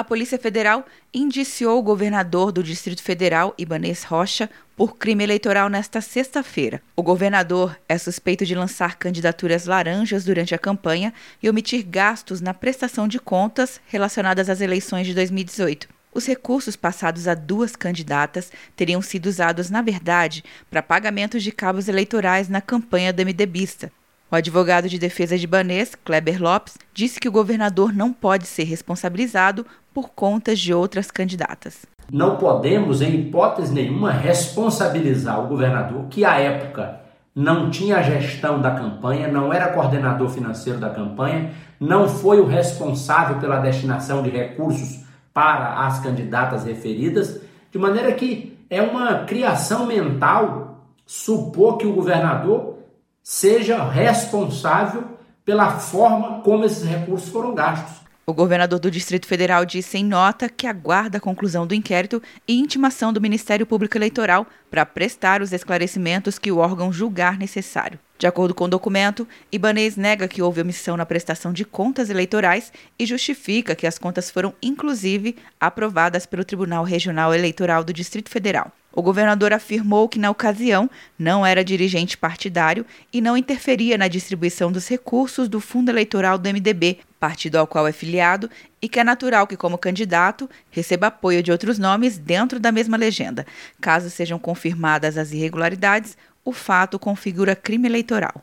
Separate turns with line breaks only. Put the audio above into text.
a Polícia Federal indiciou o governador do Distrito Federal, Ibanês Rocha, por crime eleitoral nesta sexta-feira. O governador é suspeito de lançar candidaturas laranjas durante a campanha e omitir gastos na prestação de contas relacionadas às eleições de 2018. Os recursos passados a duas candidatas teriam sido usados, na verdade, para pagamentos de cabos eleitorais na campanha do MDBista. O advogado de defesa de Banês, Kleber Lopes, disse que o governador não pode ser responsabilizado por contas de outras candidatas.
Não podemos, em hipótese nenhuma, responsabilizar o governador, que à época não tinha a gestão da campanha, não era coordenador financeiro da campanha, não foi o responsável pela destinação de recursos para as candidatas referidas, de maneira que é uma criação mental supor que o governador seja responsável pela forma como esses recursos foram gastos.
O governador do Distrito Federal disse em nota que aguarda a conclusão do inquérito e intimação do Ministério Público Eleitoral para prestar os esclarecimentos que o órgão julgar necessário. De acordo com o documento, Ibanez nega que houve omissão na prestação de contas eleitorais e justifica que as contas foram, inclusive, aprovadas pelo Tribunal Regional Eleitoral do Distrito Federal. O governador afirmou que, na ocasião, não era dirigente partidário e não interferia na distribuição dos recursos do fundo eleitoral do MDB, partido ao qual é filiado, e que é natural que, como candidato, receba apoio de outros nomes dentro da mesma legenda. Caso sejam confirmadas as irregularidades, o fato configura crime eleitoral.